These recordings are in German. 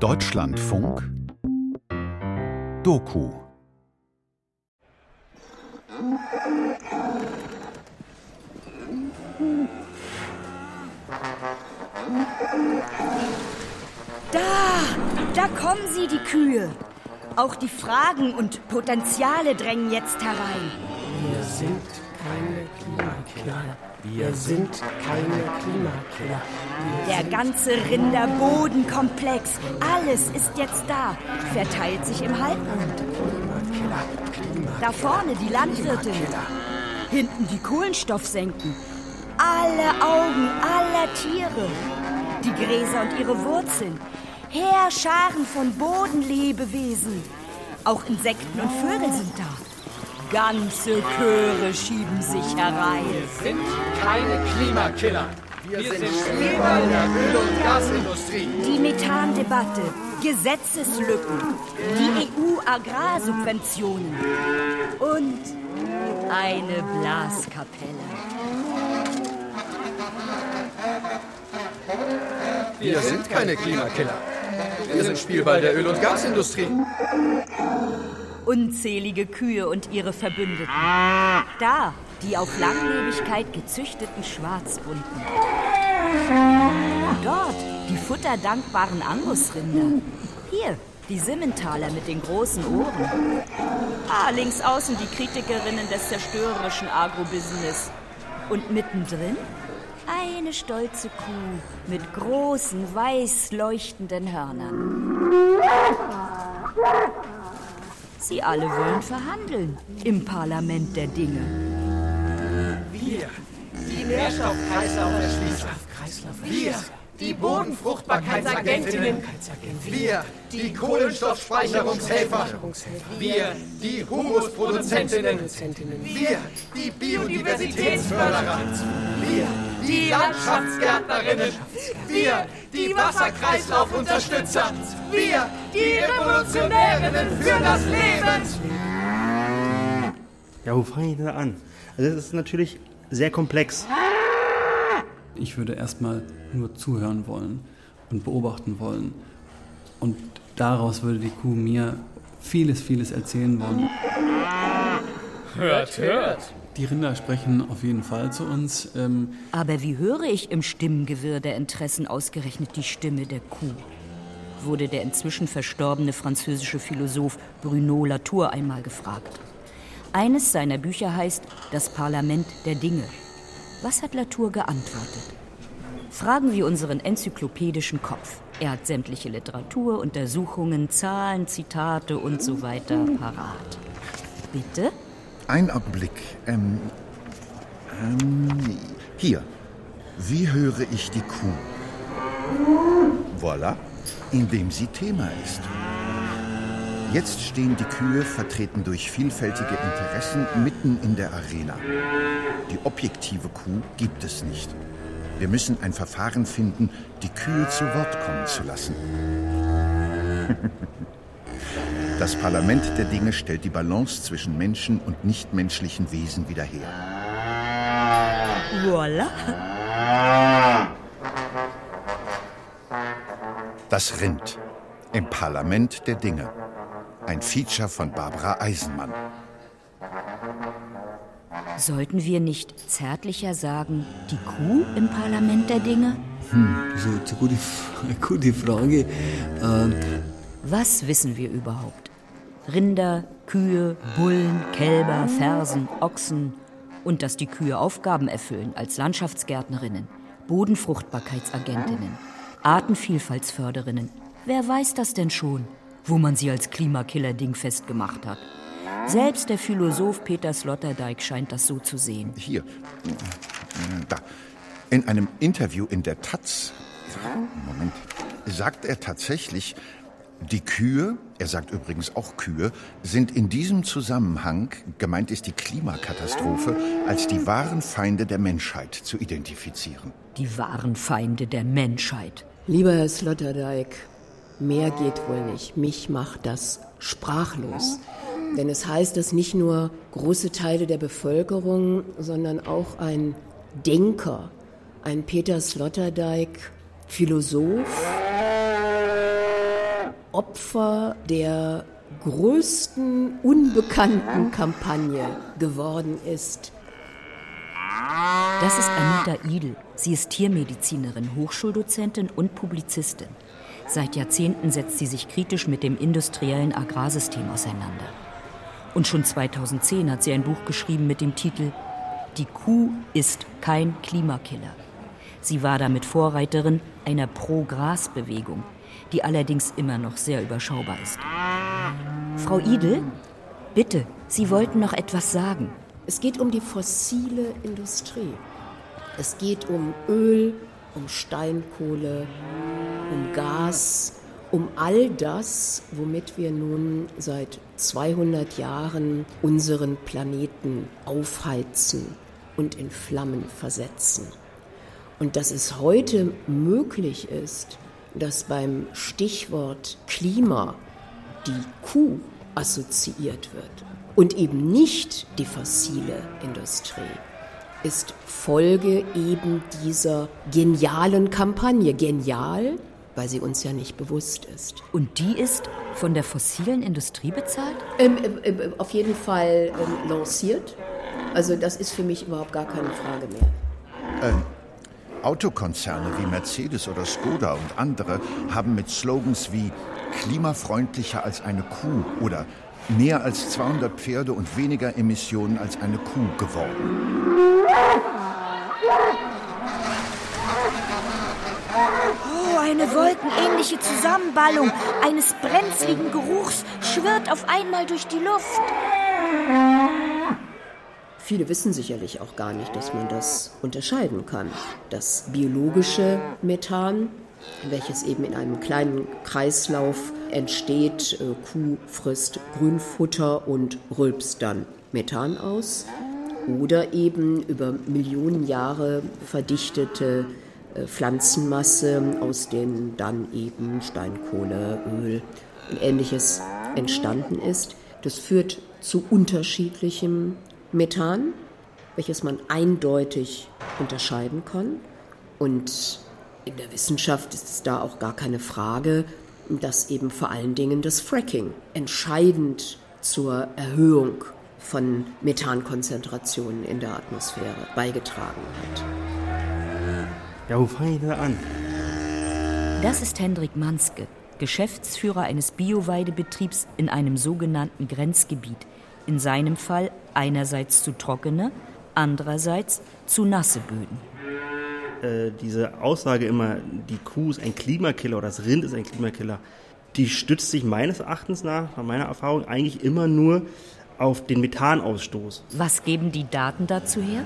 Deutschlandfunk Doku Da, da kommen sie, die Kühe. Auch die Fragen und Potenziale drängen jetzt herein. Wir sind keine Klimakiller. Wir sind keine Klimakiller. Der ganze Rinderbodenkomplex, alles ist jetzt da, verteilt sich im Halbrund. Da vorne die Landwirte, hinten die Kohlenstoffsenken. Alle Augen aller Tiere, die Gräser und ihre Wurzeln, Heerscharen von Bodenlebewesen. Auch Insekten und Vögel sind da. Ganze Chöre schieben sich herein. Wir sind keine Klimakiller. Wir, sind Streber der Öl- und Gasindustrie. Die Methandebatte, Gesetzeslücken, die EU-Agrarsubventionen und eine Blaskapelle. Wir sind keine Klimakiller. Wir sind Spielball der Öl- und Gasindustrie. Unzählige Kühe und ihre Verbündeten. Da, die auf Langlebigkeit gezüchteten Schwarzbunten. Dort, die futterdankbaren Angusrinder. Hier, die Simmentaler mit den großen Ohren. Ah, links außen die Kritikerinnen des zerstörerischen Agrobusiness. Und mittendrin eine stolze Kuh mit großen, weiß leuchtenden Hörnern. Sie alle wollen verhandeln im Parlament der Dinge. Wir, die Nährstoffkreislauf erschließen. Wir, die Bodenfruchtbarkeitsagentinnen. Wir, die Kohlenstoffspeicherungshelfer. Wir, die Humusproduzentinnen. Wir, die Biodiversitätsförderer. Wir, die Landschaftsgärtnerinnen. Wir, die Wasserkreislaufunterstützer. Wir, die Revolutionärinnen für das Leben. Ja, wo fange ich denn da an? Also das ist natürlich sehr komplex. Ich würde erstmal nur zuhören wollen und beobachten wollen. Und daraus würde die Kuh mir vieles, vieles erzählen wollen. Hört, hört. Die Rinder sprechen auf jeden Fall zu uns. Ähm, Aber wie höre ich im Stimmengewirr der Interessen ausgerechnet die Stimme der Kuh? Wurde der inzwischen verstorbene französische Philosoph Bruno Latour einmal gefragt. Eines seiner Bücher heißt Das Parlament der Dinge. Was hat Latour geantwortet? Fragen wir unseren enzyklopädischen Kopf. Er hat sämtliche Literatur, Untersuchungen, Zahlen, Zitate und so weiter parat. Bitte? Ein Augenblick. Ähm, ähm, hier. Wie höre ich die Kuh? Voilà, indem sie Thema ist. Jetzt stehen die Kühe, vertreten durch vielfältige Interessen, mitten in der Arena. Die objektive Kuh gibt es nicht. Wir müssen ein Verfahren finden, die Kühe zu Wort kommen zu lassen. Das Parlament der Dinge stellt die Balance zwischen Menschen und nichtmenschlichen Wesen wieder her. Voila! Das Rind im Parlament der Dinge. Ein Feature von Barbara Eisenmann. Sollten wir nicht zärtlicher sagen, die Kuh im Parlament der Dinge? Das ist eine gute, eine gute Frage. Was wissen wir überhaupt? Rinder, Kühe, Bullen, Kälber, Fersen, Ochsen und dass die Kühe Aufgaben erfüllen als Landschaftsgärtnerinnen, Bodenfruchtbarkeitsagentinnen, Artenvielfaltsförderinnen. Wer weiß das denn schon, wo man sie als Klimakiller-Ding festgemacht hat? Selbst der Philosoph Peter Sloterdijk scheint das so zu sehen. Hier. Da. In einem Interview in der Taz. Moment. Sagt er tatsächlich, die Kühe, er sagt übrigens auch Kühe, sind in diesem Zusammenhang, gemeint ist die Klimakatastrophe, als die wahren Feinde der Menschheit zu identifizieren. Die wahren Feinde der Menschheit. Lieber Herr Sloterdijk, mehr geht wohl nicht. Mich macht das sprachlos. Denn es heißt, dass nicht nur große Teile der Bevölkerung, sondern auch ein Denker, ein Peter Sloterdijk, Philosoph, Opfer der größten unbekannten Kampagne geworden ist. Das ist Anita Idel. Sie ist Tiermedizinerin, Hochschuldozentin und Publizistin. Seit Jahrzehnten setzt sie sich kritisch mit dem industriellen Agrarsystem auseinander. Und schon 2010 hat sie ein Buch geschrieben mit dem Titel Die Kuh ist kein Klimakiller. Sie war damit Vorreiterin einer Pro-Gras-Bewegung, die allerdings immer noch sehr überschaubar ist. Frau Idel, bitte, Sie wollten noch etwas sagen. Es geht um die fossile Industrie. Es geht um Öl, um Steinkohle, um Gas, um all das, womit wir nun seit 200 Jahren unseren Planeten aufheizen und in Flammen versetzen. Und dass es heute möglich ist, dass beim Stichwort Klima die Kuh assoziiert wird und eben nicht die fossile Industrie, ist Folge eben dieser genialen Kampagne. Genial, weil sie uns ja nicht bewusst ist. Und die ist von der fossilen Industrie bezahlt? Ähm, äh, äh, auf jeden Fall ähm, lanciert. Also das ist für mich überhaupt gar keine Frage mehr. Autokonzerne wie Mercedes oder Skoda und andere haben mit Slogans wie klimafreundlicher als eine Kuh oder mehr als 200 Pferde und weniger Emissionen als eine Kuh geworden. Oh, eine wolkenähnliche Zusammenballung eines brenzligen Geruchs schwirrt auf einmal durch die Luft. Viele wissen sicherlich auch gar nicht, dass man das unterscheiden kann. Das biologische Methan, welches eben in einem kleinen Kreislauf entsteht, äh, Kuh frisst Grünfutter und rülpst dann Methan aus. Oder eben über Millionen Jahre verdichtete äh, Pflanzenmasse, aus denen dann eben Steinkohle, Öl und ähnliches entstanden ist. Das führt zu unterschiedlichem Methan, welches man eindeutig unterscheiden kann. Und in der Wissenschaft ist es da auch gar keine Frage, dass eben vor allen Dingen das Fracking entscheidend zur Erhöhung von Methankonzentrationen in der Atmosphäre beigetragen hat. Ja, wo fange ich da an? Das ist Hendrik Manske, Geschäftsführer eines Bioweidebetriebs in einem sogenannten Grenzgebiet. In seinem Fall einerseits zu trockene, andererseits zu nasse Böden. Äh, diese Aussage immer, die Kuh ist ein Klimakiller oder das Rind ist ein Klimakiller, die stützt sich meines Erachtens nach, nach meiner Erfahrung, eigentlich immer nur auf den Methanausstoß. Was geben die Daten dazu her?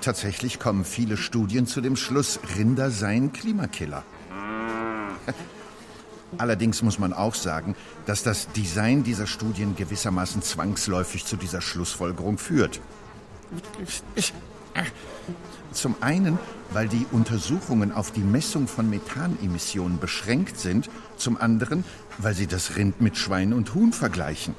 Tatsächlich kommen viele Studien zu dem Schluss, Rinder seien Klimakiller. Allerdings muss man auch sagen, dass das Design dieser Studien gewissermaßen zwangsläufig zu dieser Schlussfolgerung führt. Zum einen, weil die Untersuchungen auf die Messung von Methanemissionen beschränkt sind, zum anderen, weil sie das Rind mit Schwein und Huhn vergleichen.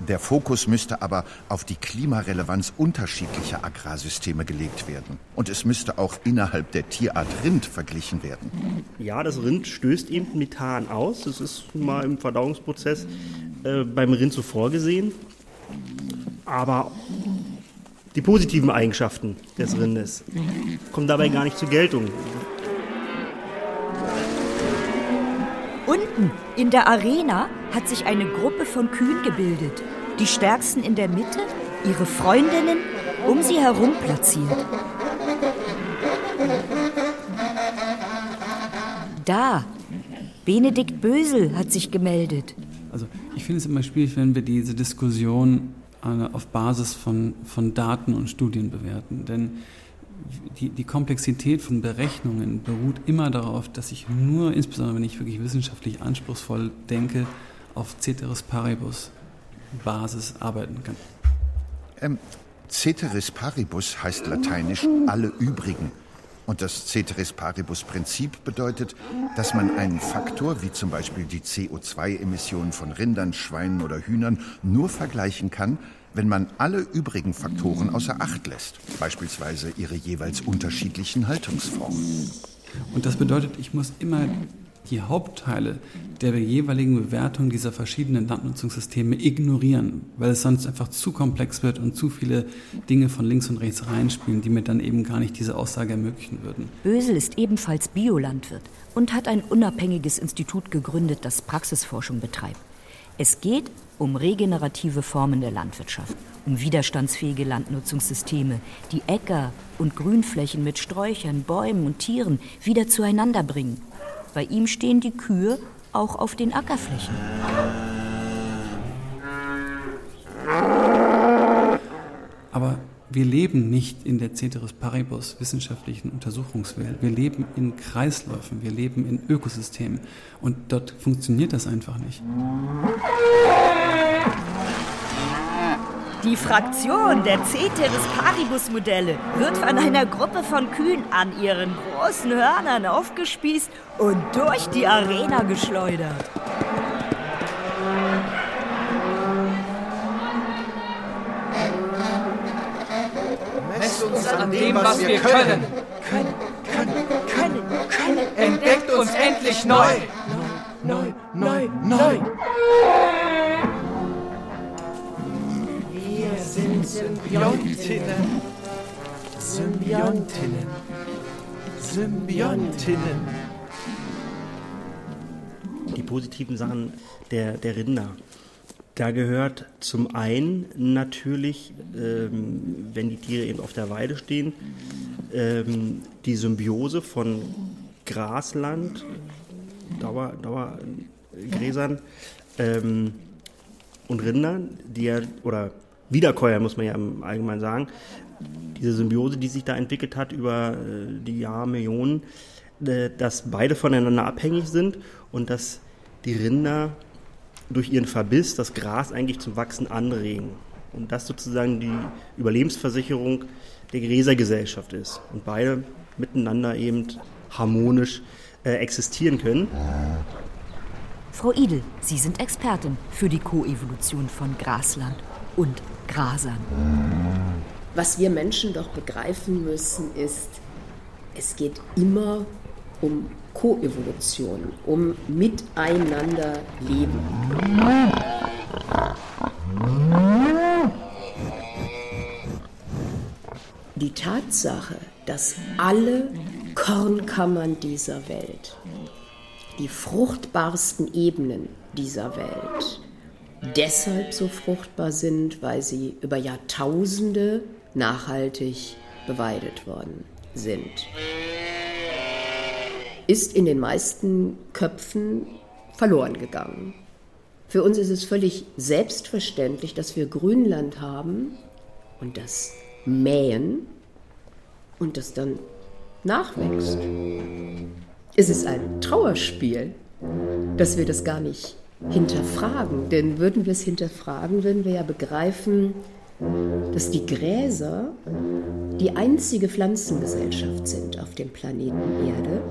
Der Fokus müsste aber auf die Klimarelevanz unterschiedlicher Agrarsysteme gelegt werden. Und es müsste auch innerhalb der Tierart Rind verglichen werden. Ja, das Rind stößt eben Methan aus. Das ist mal im Verdauungsprozess äh, beim Rind so vorgesehen. Aber die positiven Eigenschaften des Rindes kommen dabei gar nicht zur Geltung. Unten in der Arena hat sich eine Gruppe von Kühen gebildet. Die stärksten in der Mitte, ihre Freundinnen um sie herum platziert. Da, Benedikt Bösel hat sich gemeldet. Also ich finde es immer schwierig, wenn wir diese Diskussion auf Basis von, von Daten und Studien bewerten. Denn die, die Komplexität von Berechnungen beruht immer darauf, dass ich nur, insbesondere wenn ich wirklich wissenschaftlich anspruchsvoll denke, auf Ceteris Paribus Basis arbeiten kann. Ähm, Ceteris Paribus heißt lateinisch alle übrigen. Und das Ceteris Paribus-Prinzip bedeutet, dass man einen Faktor wie zum Beispiel die CO2-Emissionen von Rindern, Schweinen oder Hühnern nur vergleichen kann, wenn man alle übrigen Faktoren außer Acht lässt, beispielsweise ihre jeweils unterschiedlichen Haltungsformen. Und das bedeutet, ich muss immer die Hauptteile der jeweiligen Bewertung dieser verschiedenen Landnutzungssysteme ignorieren, weil es sonst einfach zu komplex wird und zu viele Dinge von links und rechts reinspielen, die mir dann eben gar nicht diese Aussage ermöglichen würden. Bösel ist ebenfalls Biolandwirt und hat ein unabhängiges Institut gegründet, das Praxisforschung betreibt. Es geht um regenerative Formen der Landwirtschaft, um widerstandsfähige Landnutzungssysteme, die Äcker und Grünflächen mit Sträuchern, Bäumen und Tieren wieder zueinander bringen. Bei ihm stehen die Kühe auch auf den Ackerflächen. Aber wir leben nicht in der Ceteris Paribus wissenschaftlichen Untersuchungswelt. Wir leben in Kreisläufen, wir leben in Ökosystemen. Und dort funktioniert das einfach nicht. Die Fraktion der Ceteris Paribus Modelle wird von einer Gruppe von Kühen an ihren großen Hörnern aufgespießt und durch die Arena geschleudert. Messt uns an dem, was wir können. Können, können, können, können. Entdeckt uns endlich neu. Neu, neu, neu. Wir sind Symbiontinnen. Symbiontinnen. Symbiontinnen. Die positiven Sachen der, der Rinder. Da gehört zum einen natürlich, ähm, wenn die Tiere eben auf der Weide stehen, ähm, die Symbiose von Grasland, Dauer, Dauergräsern ähm, und Rindern, die ja, oder Wiederkäuer muss man ja im Allgemeinen sagen, diese Symbiose, die sich da entwickelt hat über äh, die Jahrmillionen, äh, dass beide voneinander abhängig sind und dass die Rinder durch ihren Verbiss das Gras eigentlich zum Wachsen anregen. Und das sozusagen die Überlebensversicherung der Gräsergesellschaft ist. Und beide miteinander eben harmonisch äh, existieren können. Frau Idel, Sie sind Expertin für die Koevolution von Grasland und Grasern. Was wir Menschen doch begreifen müssen, ist, es geht immer um Koevolution, um miteinander leben. Die Tatsache, dass alle Kornkammern dieser Welt, die fruchtbarsten Ebenen dieser Welt, deshalb so fruchtbar sind, weil sie über Jahrtausende nachhaltig beweidet worden sind ist in den meisten Köpfen verloren gegangen. Für uns ist es völlig selbstverständlich, dass wir Grünland haben und das mähen und das dann nachwächst. Es ist ein Trauerspiel, dass wir das gar nicht hinterfragen. Denn würden wir es hinterfragen, würden wir ja begreifen, dass die Gräser die einzige Pflanzengesellschaft sind auf dem Planeten Erde,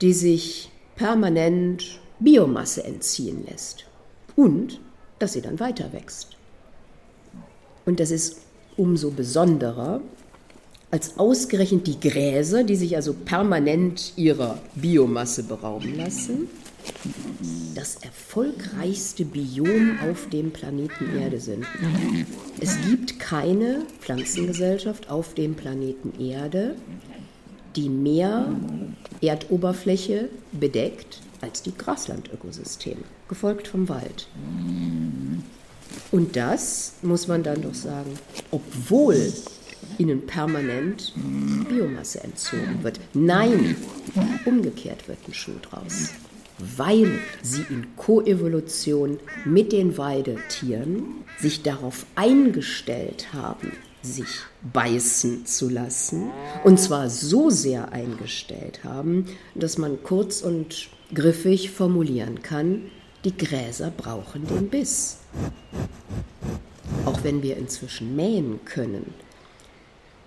die sich permanent Biomasse entziehen lässt und dass sie dann weiter wächst. Und das ist umso besonderer, als ausgerechnet die Gräser, die sich also permanent ihrer Biomasse berauben lassen, das erfolgreichste Biom auf dem Planeten Erde sind. Es gibt keine Pflanzengesellschaft auf dem Planeten Erde, die mehr Erdoberfläche bedeckt als die Graslandökosysteme, gefolgt vom Wald. Und das muss man dann doch sagen, obwohl ihnen permanent Biomasse entzogen wird. Nein, umgekehrt wird ein Schuh draus. Weil sie in Koevolution mit den Weidetieren sich darauf eingestellt haben, sich beißen zu lassen. Und zwar so sehr eingestellt haben, dass man kurz und griffig formulieren kann, die Gräser brauchen den Biss. Auch wenn wir inzwischen mähen können,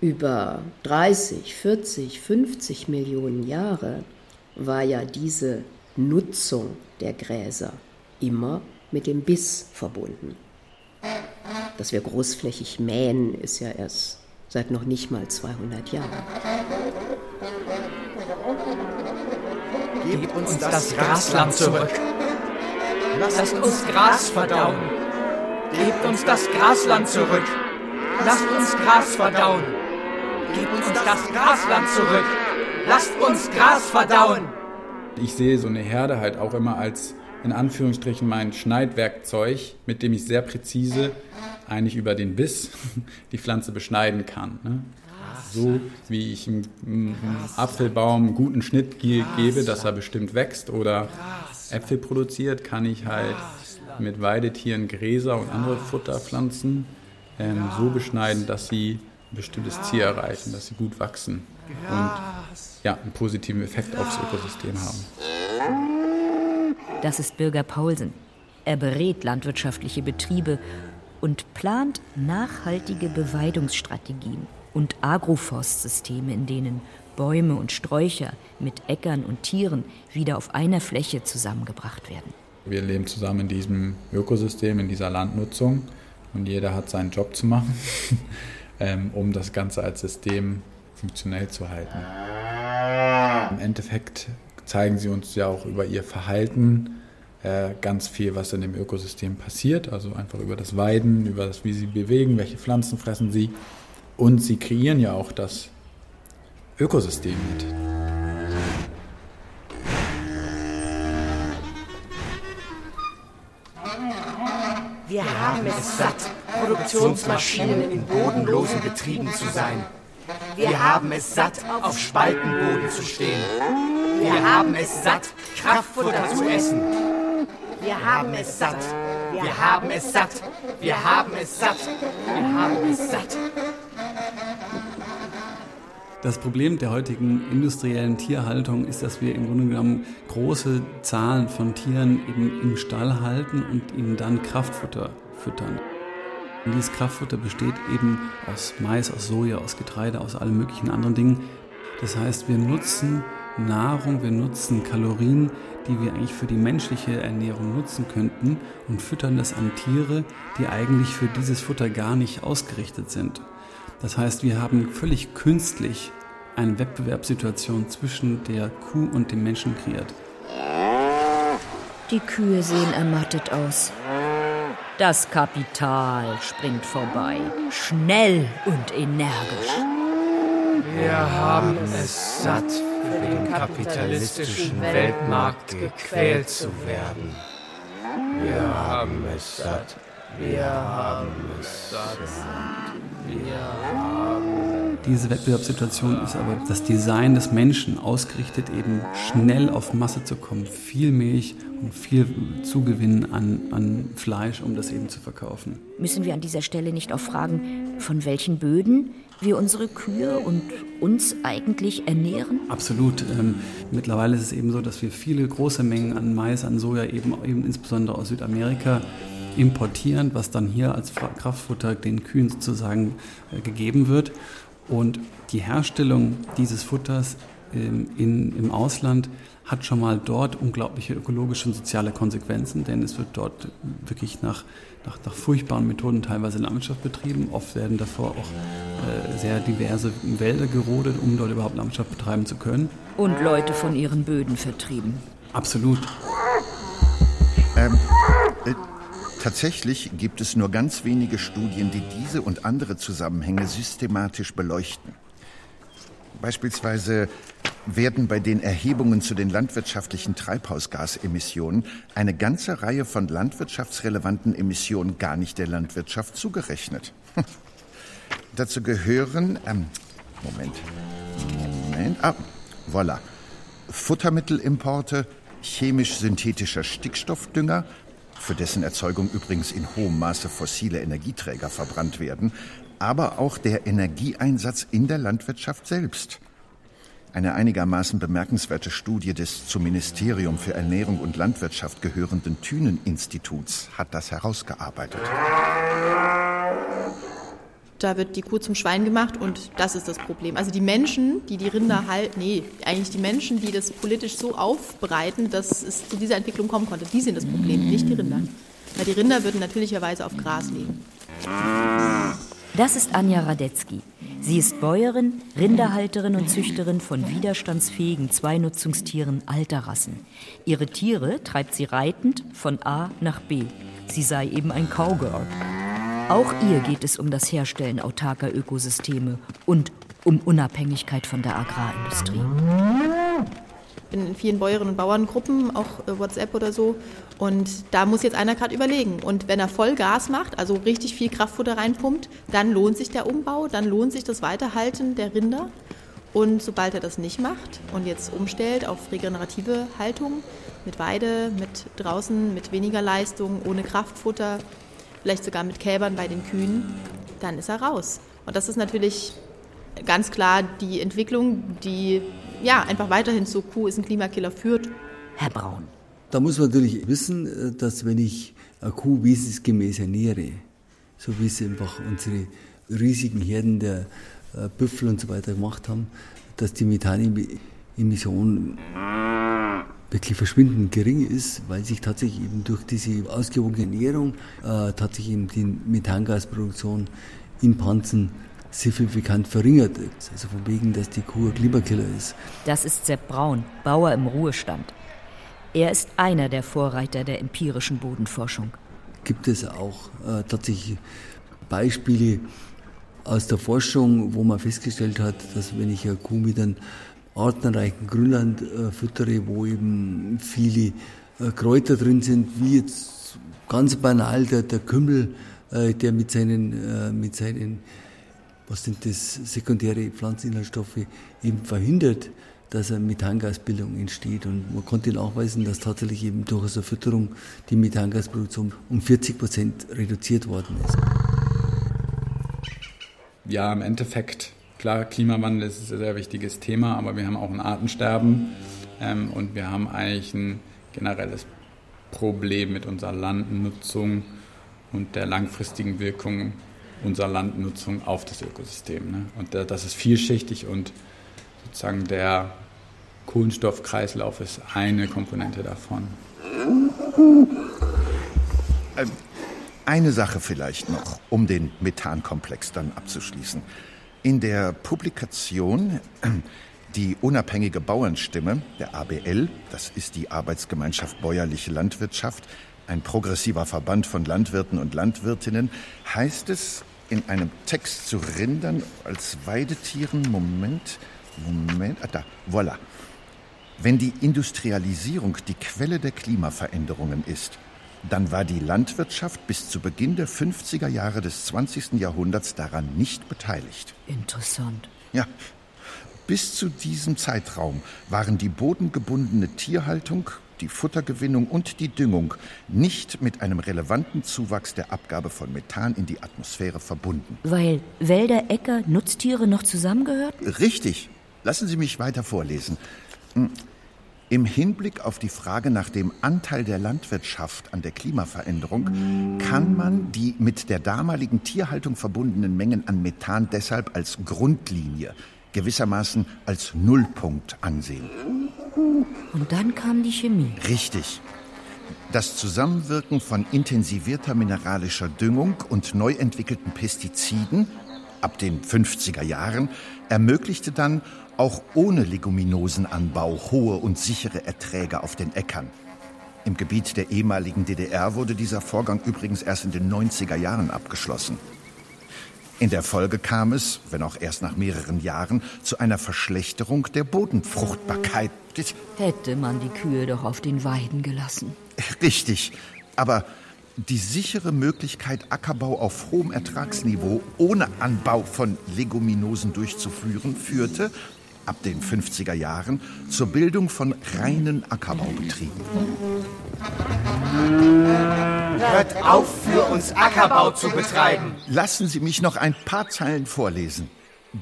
über 30, 40, 50 Millionen Jahre war ja diese Nutzung der Gräser immer mit dem Biss verbunden. Dass wir großflächig mähen, ist ja erst seit noch nicht mal 200 Jahren. Gebt uns das Grasland zurück. Lasst uns Gras verdauen. Gebt uns das Grasland zurück. Lasst uns Gras verdauen. Gebt uns das Grasland zurück. Lasst uns Gras verdauen. Ich sehe so eine Herde halt auch immer als in Anführungsstrichen mein Schneidwerkzeug, mit dem ich sehr präzise eigentlich über den Biss die Pflanze beschneiden kann. Ne? So wie ich einem Apfelbaum einen guten Schnitt ge gebe, dass er bestimmt wächst oder Äpfel produziert, kann ich halt mit Weidetieren Gräser und andere Futterpflanzen ähm, so beschneiden, dass sie ein bestimmtes Ziel erreichen, dass sie gut wachsen und ja, einen positiven Effekt aufs Ökosystem haben. Das ist Bürger Paulsen. Er berät landwirtschaftliche Betriebe und plant nachhaltige Beweidungsstrategien und Agroforstsysteme, in denen Bäume und Sträucher mit Äckern und Tieren wieder auf einer Fläche zusammengebracht werden. Wir leben zusammen in diesem Ökosystem, in dieser Landnutzung und jeder hat seinen Job zu machen, ähm, um das Ganze als System funktionell zu halten. Im Endeffekt zeigen sie uns ja auch über ihr Verhalten äh, ganz viel, was in dem Ökosystem passiert. Also einfach über das Weiden, über das, wie sie bewegen, welche Pflanzen fressen sie. Und sie kreieren ja auch das Ökosystem mit. Wir haben es satt, Produktionsmaschinen in bodenlosen Betrieben zu sein. Wir haben es satt, auf Spaltenboden zu stehen. Wir haben es satt, Kraftfutter zu essen. Wir haben es satt. Wir haben es satt. Wir haben es satt. Wir haben es satt. Das Problem der heutigen industriellen Tierhaltung ist, dass wir im Grunde genommen große Zahlen von Tieren eben im Stall halten und ihnen dann Kraftfutter füttern. Dieses Kraftfutter besteht eben aus Mais, aus Soja, aus Getreide, aus allen möglichen anderen Dingen. Das heißt, wir nutzen Nahrung, wir nutzen Kalorien, die wir eigentlich für die menschliche Ernährung nutzen könnten und füttern das an Tiere, die eigentlich für dieses Futter gar nicht ausgerichtet sind. Das heißt, wir haben völlig künstlich eine Wettbewerbssituation zwischen der Kuh und dem Menschen kreiert. Die Kühe sehen ermattet aus. Das Kapital springt vorbei, schnell und energisch. Wir haben es satt, für den kapitalistischen Weltmarkt gequält zu werden. Wir haben es satt. Wir haben es satt. Wir haben Diese Wettbewerbssituation ist aber das Design des Menschen ausgerichtet, eben schnell auf Masse zu kommen, viel Milch und viel Zugewinn an, an Fleisch, um das eben zu verkaufen. Müssen wir an dieser Stelle nicht auch fragen, von welchen Böden wir unsere Kühe und uns eigentlich ernähren? Absolut. Ähm, mittlerweile ist es eben so, dass wir viele große Mengen an Mais, an Soja eben, eben insbesondere aus Südamerika importieren, was dann hier als Kraftfutter den Kühen sozusagen äh, gegeben wird. Und die Herstellung dieses Futters ähm, in, im Ausland hat schon mal dort unglaubliche ökologische und soziale Konsequenzen, denn es wird dort wirklich nach, nach, nach furchtbaren Methoden teilweise Landwirtschaft betrieben. Oft werden davor auch äh, sehr diverse Wälder gerodet, um dort überhaupt Landwirtschaft betreiben zu können. Und Leute von ihren Böden vertrieben. Absolut. Ähm, äh, tatsächlich gibt es nur ganz wenige Studien, die diese und andere Zusammenhänge systematisch beleuchten. Beispielsweise werden bei den Erhebungen zu den landwirtschaftlichen Treibhausgasemissionen eine ganze Reihe von landwirtschaftsrelevanten Emissionen gar nicht der Landwirtschaft zugerechnet. Dazu gehören, ähm, Moment, Moment, ah, voilà, Futtermittelimporte, chemisch-synthetischer Stickstoffdünger, für dessen Erzeugung übrigens in hohem Maße fossile Energieträger verbrannt werden, aber auch der Energieeinsatz in der Landwirtschaft selbst. Eine einigermaßen bemerkenswerte Studie des zum Ministerium für Ernährung und Landwirtschaft gehörenden Thünen-Instituts hat das herausgearbeitet. Da wird die Kuh zum Schwein gemacht und das ist das Problem. Also die Menschen, die die Rinder halten, nee, eigentlich die Menschen, die das politisch so aufbereiten, dass es zu dieser Entwicklung kommen konnte, die sind das Problem, nicht die Rinder. Weil die Rinder würden natürlicherweise auf Gras legen. Das ist Anja Radetzky. Sie ist Bäuerin, Rinderhalterin und Züchterin von widerstandsfähigen Zweinutzungstieren alter Rassen. Ihre Tiere treibt sie reitend von A nach B. Sie sei eben ein Cowgirl. Auch ihr geht es um das Herstellen autarker Ökosysteme und um Unabhängigkeit von der Agrarindustrie bin in vielen Bäuerinnen und Bauerngruppen, auch äh, WhatsApp oder so. Und da muss jetzt einer gerade überlegen. Und wenn er voll Gas macht, also richtig viel Kraftfutter reinpumpt, dann lohnt sich der Umbau, dann lohnt sich das Weiterhalten der Rinder. Und sobald er das nicht macht und jetzt umstellt auf regenerative Haltung, mit Weide, mit draußen, mit weniger Leistung, ohne Kraftfutter, vielleicht sogar mit Kälbern bei den Kühen, dann ist er raus. Und das ist natürlich ganz klar die Entwicklung, die ja, einfach weiterhin zu Kuh ist ein Klimakiller führt. Herr Braun. Da muss man natürlich wissen, äh, dass wenn ich eine Kuh wesensgemäß ernähre, so wie es einfach unsere riesigen Herden der äh, Büffel und so weiter gemacht haben, dass die Methanemission wirklich verschwindend gering ist, weil sich tatsächlich eben durch diese ausgewogene Ernährung äh, tatsächlich eben die Methangasproduktion in Panzen signifikant verringert ist. Also von wegen, dass die Kuh ein Klimakiller ist. Das ist Sepp Braun, Bauer im Ruhestand. Er ist einer der Vorreiter der empirischen Bodenforschung. Gibt es auch äh, tatsächlich Beispiele aus der Forschung, wo man festgestellt hat, dass wenn ich eine Kuh mit einem artenreichen Grünland äh, füttere, wo eben viele äh, Kräuter drin sind, wie jetzt ganz banal der, der Kümmel, äh, der mit seinen, äh, mit seinen was sind das sekundäre Pflanzeninhaltsstoffe, eben verhindert, dass eine Methangasbildung entsteht. Und man konnte nachweisen, dass tatsächlich eben durch eine Fütterung die Methangasproduktion um 40 Prozent reduziert worden ist. Ja, im Endeffekt, klar, Klimawandel ist ein sehr wichtiges Thema, aber wir haben auch ein Artensterben ähm, und wir haben eigentlich ein generelles Problem mit unserer Landnutzung und der langfristigen Wirkung unserer Landnutzung auf das Ökosystem. Ne? Und das ist vielschichtig und sozusagen der Kohlenstoffkreislauf ist eine Komponente davon. Ähm, eine Sache vielleicht noch, um den Methankomplex dann abzuschließen. In der Publikation Die unabhängige Bauernstimme, der ABL, das ist die Arbeitsgemeinschaft Bäuerliche Landwirtschaft, ein progressiver Verband von Landwirten und Landwirtinnen, heißt es in einem Text zu Rindern als Weidetieren. Moment, Moment, ah, da, voilà. Wenn die Industrialisierung die Quelle der Klimaveränderungen ist, dann war die Landwirtschaft bis zu Beginn der 50er Jahre des 20. Jahrhunderts daran nicht beteiligt. Interessant. Ja. Bis zu diesem Zeitraum waren die bodengebundene Tierhaltung, die Futtergewinnung und die Düngung nicht mit einem relevanten Zuwachs der Abgabe von Methan in die Atmosphäre verbunden. Weil Wälder, Äcker, Nutztiere noch zusammengehörten? Richtig. Lassen Sie mich weiter vorlesen. Im Hinblick auf die Frage nach dem Anteil der Landwirtschaft an der Klimaveränderung kann man die mit der damaligen Tierhaltung verbundenen Mengen an Methan deshalb als Grundlinie, gewissermaßen als Nullpunkt ansehen. Und dann kam die Chemie. Richtig. Das Zusammenwirken von intensivierter mineralischer Düngung und neu entwickelten Pestiziden ab den 50er Jahren ermöglichte dann auch ohne Leguminosenanbau hohe und sichere Erträge auf den Äckern. Im Gebiet der ehemaligen DDR wurde dieser Vorgang übrigens erst in den 90er Jahren abgeschlossen. In der Folge kam es, wenn auch erst nach mehreren Jahren, zu einer Verschlechterung der Bodenfruchtbarkeit. Hätte man die Kühe doch auf den Weiden gelassen. Richtig, aber die sichere Möglichkeit, Ackerbau auf hohem Ertragsniveau ohne Anbau von Leguminosen durchzuführen, führte ab den 50er Jahren zur Bildung von reinen Ackerbaubetrieben. Hört auf, für uns Ackerbau zu betreiben. Lassen Sie mich noch ein paar Zeilen vorlesen.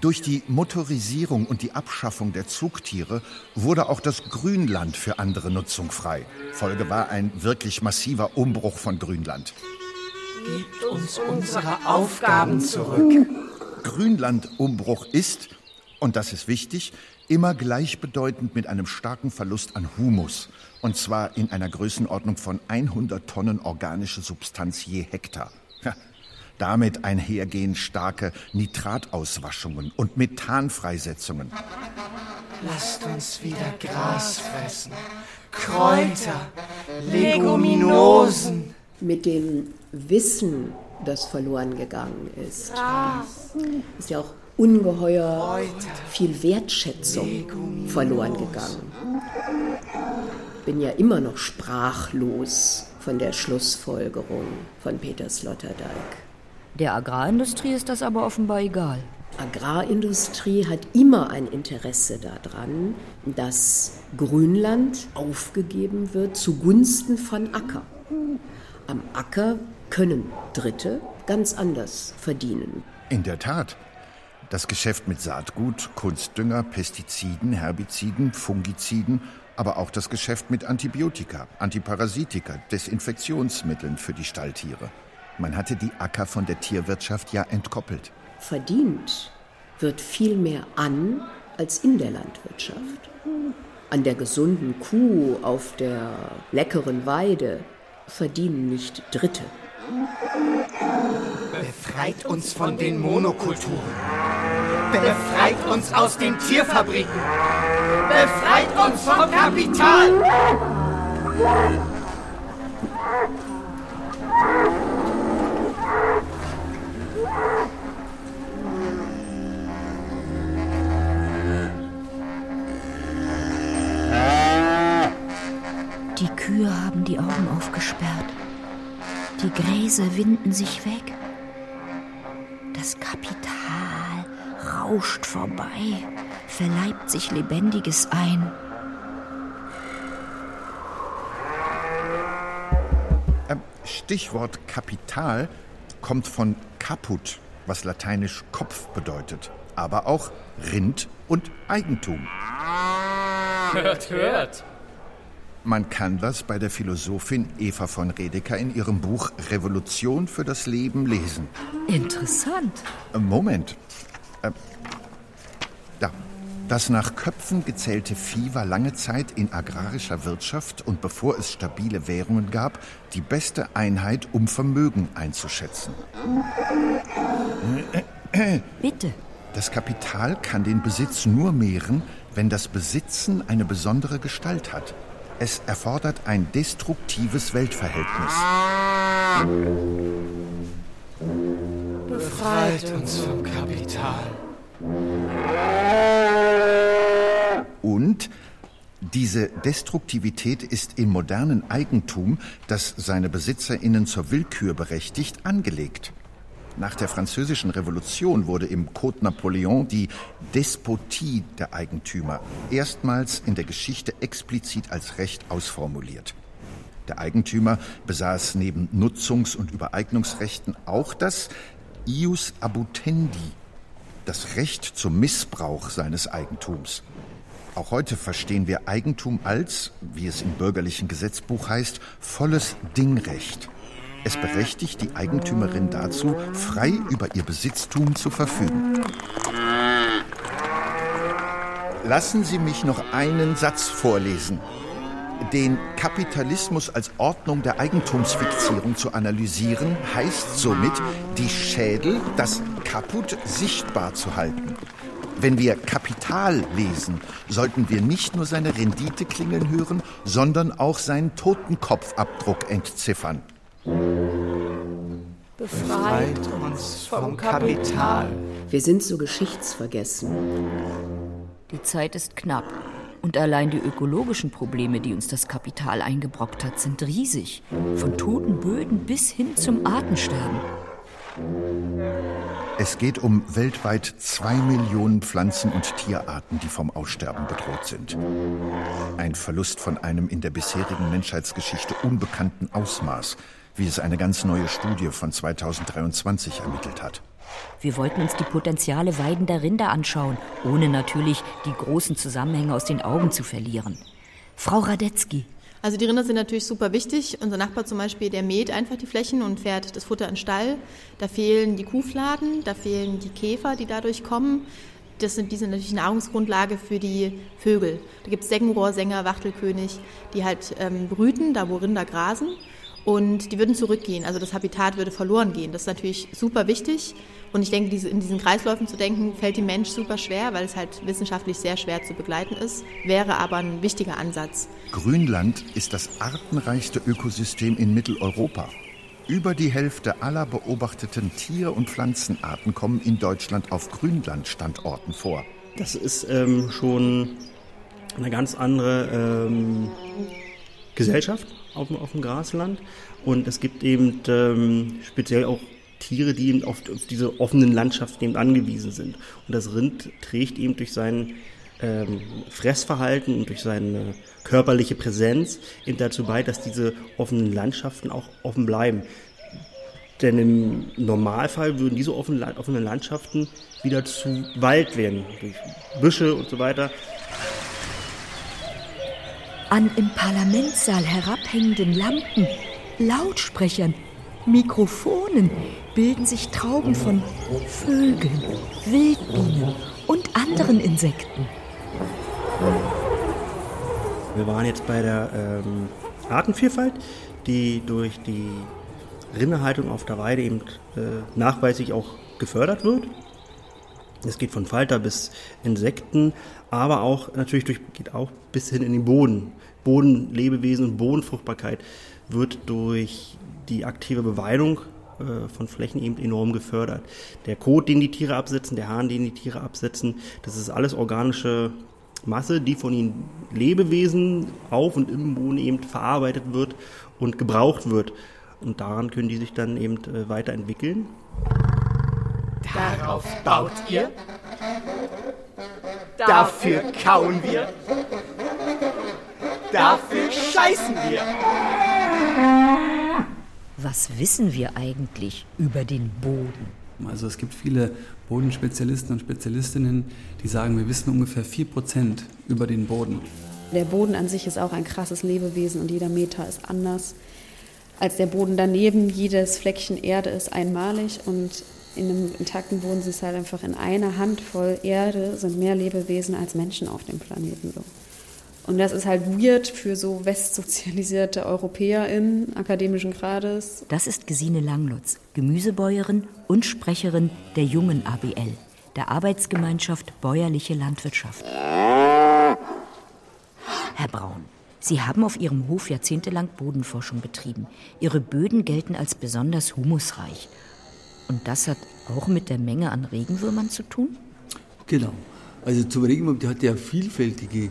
Durch die Motorisierung und die Abschaffung der Zugtiere wurde auch das Grünland für andere Nutzung frei. Folge war ein wirklich massiver Umbruch von Grünland. Gebt uns unsere Aufgaben zurück. Grünlandumbruch ist, und das ist wichtig, immer gleichbedeutend mit einem starken Verlust an Humus. Und zwar in einer Größenordnung von 100 Tonnen organische Substanz je Hektar. Damit einhergehen starke Nitratauswaschungen und Methanfreisetzungen. Lasst uns wieder Gras fressen, Kräuter, Leguminosen. Mit dem Wissen, das verloren gegangen ist, ist ja auch ungeheuer viel Wertschätzung verloren gegangen. Bin ja immer noch sprachlos von der Schlussfolgerung von Peter Sloterdijk. Der Agrarindustrie ist das aber offenbar egal. Agrarindustrie hat immer ein Interesse daran, dass Grünland aufgegeben wird zugunsten von Acker. Am Acker können Dritte ganz anders verdienen. In der Tat. Das Geschäft mit Saatgut, Kunstdünger, Pestiziden, Herbiziden, Fungiziden, aber auch das Geschäft mit Antibiotika, Antiparasitika, Desinfektionsmitteln für die Stalltiere. Man hatte die Acker von der Tierwirtschaft ja entkoppelt. Verdient wird viel mehr an als in der Landwirtschaft. An der gesunden Kuh auf der leckeren Weide verdienen nicht Dritte. Befreit uns von den Monokulturen. Befreit uns aus den Tierfabriken. Befreit uns vom Kapital. Die Kühe haben die Augen aufgesperrt. Die Gräser winden sich weg. Das Kapital rauscht vorbei, verleibt sich Lebendiges ein. Ähm, Stichwort Kapital kommt von caput, was lateinisch Kopf bedeutet, aber auch Rind und Eigentum. Hört, hört. Man kann das bei der Philosophin Eva von Redeker in ihrem Buch Revolution für das Leben lesen. Interessant. Äh, Moment. Äh, da. Das nach Köpfen gezählte Vieh war lange Zeit in agrarischer Wirtschaft und bevor es stabile Währungen gab, die beste Einheit, um Vermögen einzuschätzen. Bitte. Das Kapital kann den Besitz nur mehren, wenn das Besitzen eine besondere Gestalt hat. Es erfordert ein destruktives Weltverhältnis. Befreit uns vom Kapital. Und diese Destruktivität ist im modernen Eigentum, das seine BesitzerInnen zur Willkür berechtigt, angelegt. Nach der Französischen Revolution wurde im Code Napoleon die Despotie der Eigentümer erstmals in der Geschichte explizit als Recht ausformuliert. Der Eigentümer besaß neben Nutzungs- und Übereignungsrechten auch das ius abutendi, das Recht zum Missbrauch seines Eigentums. Auch heute verstehen wir Eigentum als, wie es im bürgerlichen Gesetzbuch heißt, volles Dingrecht. Es berechtigt die Eigentümerin dazu, frei über ihr Besitztum zu verfügen. Lassen Sie mich noch einen Satz vorlesen. Den Kapitalismus als Ordnung der Eigentumsfixierung zu analysieren, heißt somit, die Schädel, das Kaput, sichtbar zu halten. Wenn wir Kapital lesen, sollten wir nicht nur seine Rendite klingeln hören, sondern auch seinen Totenkopfabdruck entziffern. Befreit uns vom Kapital. Wir sind so geschichtsvergessen. Die Zeit ist knapp. Und allein die ökologischen Probleme, die uns das Kapital eingebrockt hat, sind riesig. Von toten Böden bis hin zum Artensterben. Es geht um weltweit zwei Millionen Pflanzen- und Tierarten, die vom Aussterben bedroht sind. Ein Verlust von einem in der bisherigen Menschheitsgeschichte unbekannten Ausmaß, wie es eine ganz neue Studie von 2023 ermittelt hat. Wir wollten uns die Potenziale weidender Rinder anschauen, ohne natürlich die großen Zusammenhänge aus den Augen zu verlieren. Frau Radetzky, Also die Rinder sind natürlich super wichtig. Unser Nachbar zum Beispiel, der mäht einfach die Flächen und fährt das Futter in den Stall. Da fehlen die Kuhfladen, da fehlen die Käfer, die dadurch kommen. Das sind, die sind natürlich Nahrungsgrundlage für die Vögel. Da gibt es Seggenrohr, Sänger, Wachtelkönig, die halt ähm, brüten, da wo Rinder grasen. Und die würden zurückgehen. Also das Habitat würde verloren gehen. Das ist natürlich super wichtig. Und ich denke, diese, in diesen Kreisläufen zu denken, fällt dem Mensch super schwer, weil es halt wissenschaftlich sehr schwer zu begleiten ist, wäre aber ein wichtiger Ansatz. Grünland ist das artenreichste Ökosystem in Mitteleuropa. Über die Hälfte aller beobachteten Tier- und Pflanzenarten kommen in Deutschland auf Grünlandstandorten vor. Das ist ähm, schon eine ganz andere ähm, Gesellschaft auf, auf, dem Grasland. Und es gibt eben ähm, speziell auch Tiere, die eben auf, auf diese offenen Landschaften eben angewiesen sind. Und das Rind trägt eben durch sein ähm, Fressverhalten und durch seine körperliche Präsenz eben dazu bei, dass diese offenen Landschaften auch offen bleiben. Denn im Normalfall würden diese offenen, offenen Landschaften wieder zu Wald werden, durch Büsche und so weiter. An im Parlamentssaal herabhängenden Lampen, Lautsprechern, Mikrofonen bilden sich Trauben von Vögeln, Wildbienen und anderen Insekten. Wir waren jetzt bei der ähm, Artenvielfalt, die durch die Rinderhaltung auf der Weide eben äh, nachweislich auch gefördert wird. Es geht von Falter bis Insekten, aber auch natürlich durch, geht auch bis hin in den Boden. Bodenlebewesen und Bodenfruchtbarkeit wird durch die aktive Beweidung äh, von Flächen eben enorm gefördert. Der Kot, den die Tiere absetzen, der Hahn, den die Tiere absetzen, das ist alles organische Masse, die von den Lebewesen auf und im Boden eben verarbeitet wird und gebraucht wird. Und daran können die sich dann eben äh, weiterentwickeln. Darauf baut ihr? Dafür kauen wir? Dafür scheißen wir? Was wissen wir eigentlich über den Boden? Also es gibt viele Bodenspezialisten und Spezialistinnen, die sagen, wir wissen ungefähr 4% über den Boden. Der Boden an sich ist auch ein krasses Lebewesen und jeder Meter ist anders als der Boden daneben. Jedes Fleckchen Erde ist einmalig und in einem intakten Boden ist halt einfach in einer Handvoll Erde sind mehr Lebewesen als Menschen auf dem Planeten. So. Und das ist halt weird für so westsozialisierte EuropäerInnen akademischen Grades. Das ist Gesine Langlutz, Gemüsebäuerin und Sprecherin der jungen ABL, der Arbeitsgemeinschaft Bäuerliche Landwirtschaft. Herr Braun, Sie haben auf Ihrem Hof jahrzehntelang Bodenforschung betrieben. Ihre Böden gelten als besonders humusreich. Und das hat auch mit der Menge an Regenwürmern zu tun? Genau. Also zum Regenwurm, der hat ja vielfältige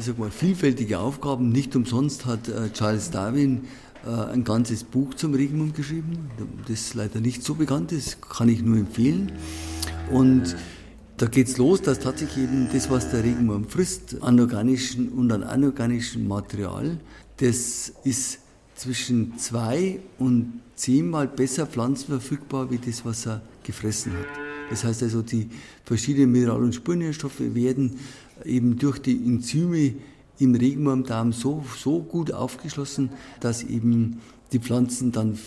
ich sag mal, vielfältige Aufgaben. Nicht umsonst hat äh, Charles Darwin äh, ein ganzes Buch zum Regenwurm geschrieben, das leider nicht so bekannt ist, kann ich nur empfehlen. Und da geht es los, dass tatsächlich eben das, was der Regenwurm frisst, an organischem und an anorganischem Material, das ist zwischen zwei und zehnmal besser pflanzenverfügbar wie das, was er gefressen hat. Das heißt also, die verschiedenen Mineral- und Spurenstoffe werden eben durch die Enzyme im Regenwurmdarm so, so gut aufgeschlossen, dass eben die Pflanzen dann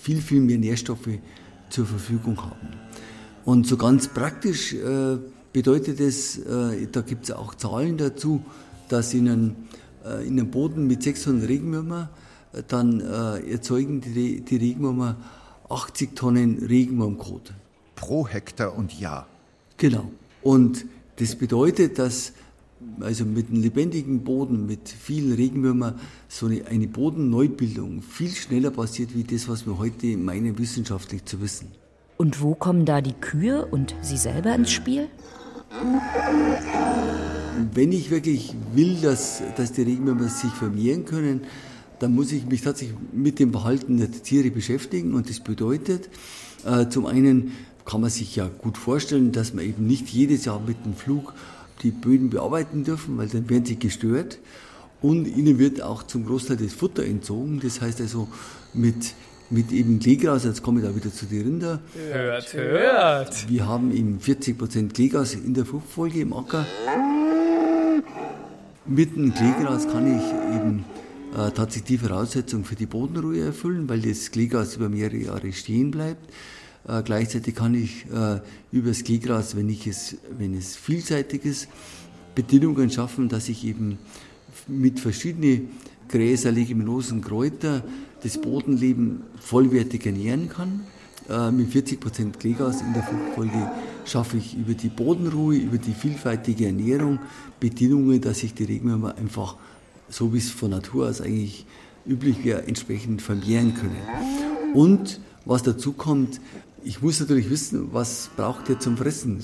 viel, viel mehr Nährstoffe zur Verfügung haben. Und so ganz praktisch äh, bedeutet es, äh, da gibt es auch Zahlen dazu, dass in einem, äh, in einem Boden mit 600 Regenwürmer äh, dann äh, erzeugen die, die Regenwürmer 80 Tonnen Regenwurmkot. Pro Hektar und Jahr. Genau. Und das bedeutet, dass also mit einem lebendigen Boden, mit vielen Regenwürmern, so eine, eine Bodenneubildung viel schneller passiert, wie das, was wir heute meinen, wissenschaftlich zu wissen. Und wo kommen da die Kühe und Sie selber ins Spiel? Wenn ich wirklich will, dass, dass die Regenwürmer sich vermehren können, dann muss ich mich tatsächlich mit dem Verhalten der Tiere beschäftigen. Und das bedeutet, äh, zum einen kann man sich ja gut vorstellen, dass man eben nicht jedes Jahr mit dem Flug die Böden bearbeiten dürfen, weil dann werden sie gestört. Und ihnen wird auch zum Großteil das Futter entzogen. Das heißt also mit, mit eben Kleegras, jetzt komme ich da wieder zu den Rinder. Hört, hört. Wir haben eben 40 Prozent Kleegras in der Fruchtfolge im Acker. Mit dem Kleegras kann ich eben äh, tatsächlich die Voraussetzung für die Bodenruhe erfüllen, weil das Kleegras über mehrere Jahre stehen bleibt. Äh, gleichzeitig kann ich äh, über das Kleegras, wenn, ich es, wenn es vielseitig ist, Bedingungen schaffen, dass ich eben mit verschiedenen Gräser, Leguminosen, Kräuter das Bodenleben vollwertig ernähren kann. Äh, mit 40 Prozent Kleegas in der Fruchtfolge schaffe ich über die Bodenruhe, über die vielfältige Ernährung Bedingungen, dass sich die Regenwürmer einfach, so wie es von Natur aus eigentlich üblich wäre, entsprechend vermehren können. Und was dazu kommt, ich muss natürlich wissen, was braucht ihr zum Fressen.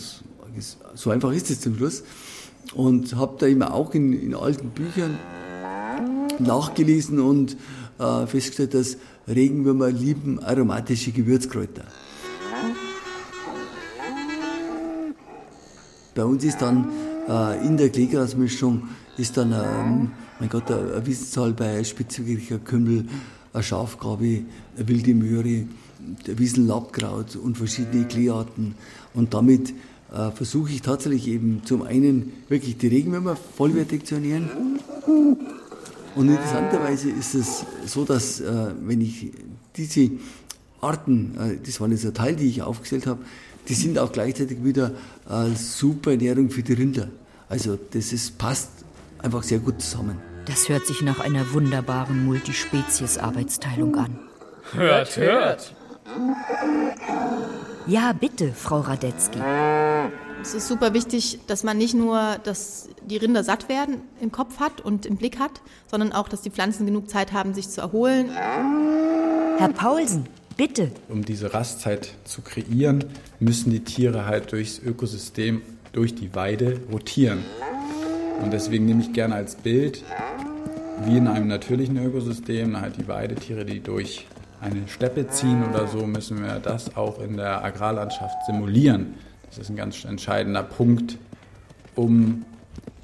So einfach ist es zum Schluss. Und habe da immer auch in, in alten Büchern nachgelesen und äh, festgestellt, dass Regenwürmer lieben aromatische Gewürzkräuter. Bei uns ist dann äh, in der Kleegrasmischung ist dann, ähm, mein Gott, eine Wiesenzahl bei spitzwegiger Kümmel, eine Schafgabe, eine wilde Möhre, der Wiesenlaubkraut und verschiedene Kleearten. Und damit äh, versuche ich tatsächlich eben zum einen wirklich die Regenwürmer vollwertig zu ernähren und interessanterweise ist es so, dass äh, wenn ich diese Arten, äh, das waren jetzt ein Teil, die ich aufgestellt habe, die sind auch gleichzeitig wieder äh, super Ernährung für die Rinder. Also das ist, passt einfach sehr gut zusammen. Das hört sich nach einer wunderbaren Multispezies-Arbeitsteilung an. Hört, hört. Ja, bitte, Frau Radetzky. Es ist super wichtig, dass man nicht nur, dass die Rinder satt werden, im Kopf hat und im Blick hat, sondern auch, dass die Pflanzen genug Zeit haben, sich zu erholen. Herr Paulsen, bitte. Um diese Rastzeit zu kreieren, müssen die Tiere halt durchs Ökosystem, durch die Weide rotieren. Und deswegen nehme ich gerne als Bild, wie in einem natürlichen Ökosystem, halt die Weidetiere, die durch eine Steppe ziehen oder so, müssen wir das auch in der Agrarlandschaft simulieren. Das ist ein ganz entscheidender Punkt, um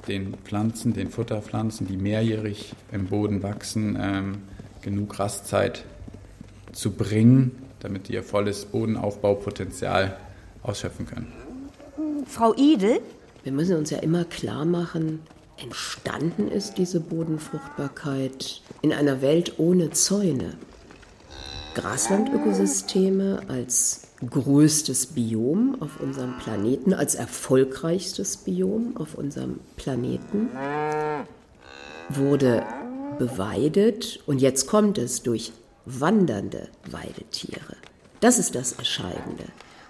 den Pflanzen, den Futterpflanzen, die mehrjährig im Boden wachsen, ähm, genug Rastzeit zu bringen, damit die ihr volles Bodenaufbaupotenzial ausschöpfen können. Frau Idel? Wir müssen uns ja immer klar machen, entstanden ist diese Bodenfruchtbarkeit in einer Welt ohne Zäune. Graslandökosysteme als größtes Biom auf unserem Planeten, als erfolgreichstes Biom auf unserem Planeten, wurde beweidet und jetzt kommt es durch wandernde Weidetiere. Das ist das Entscheidende,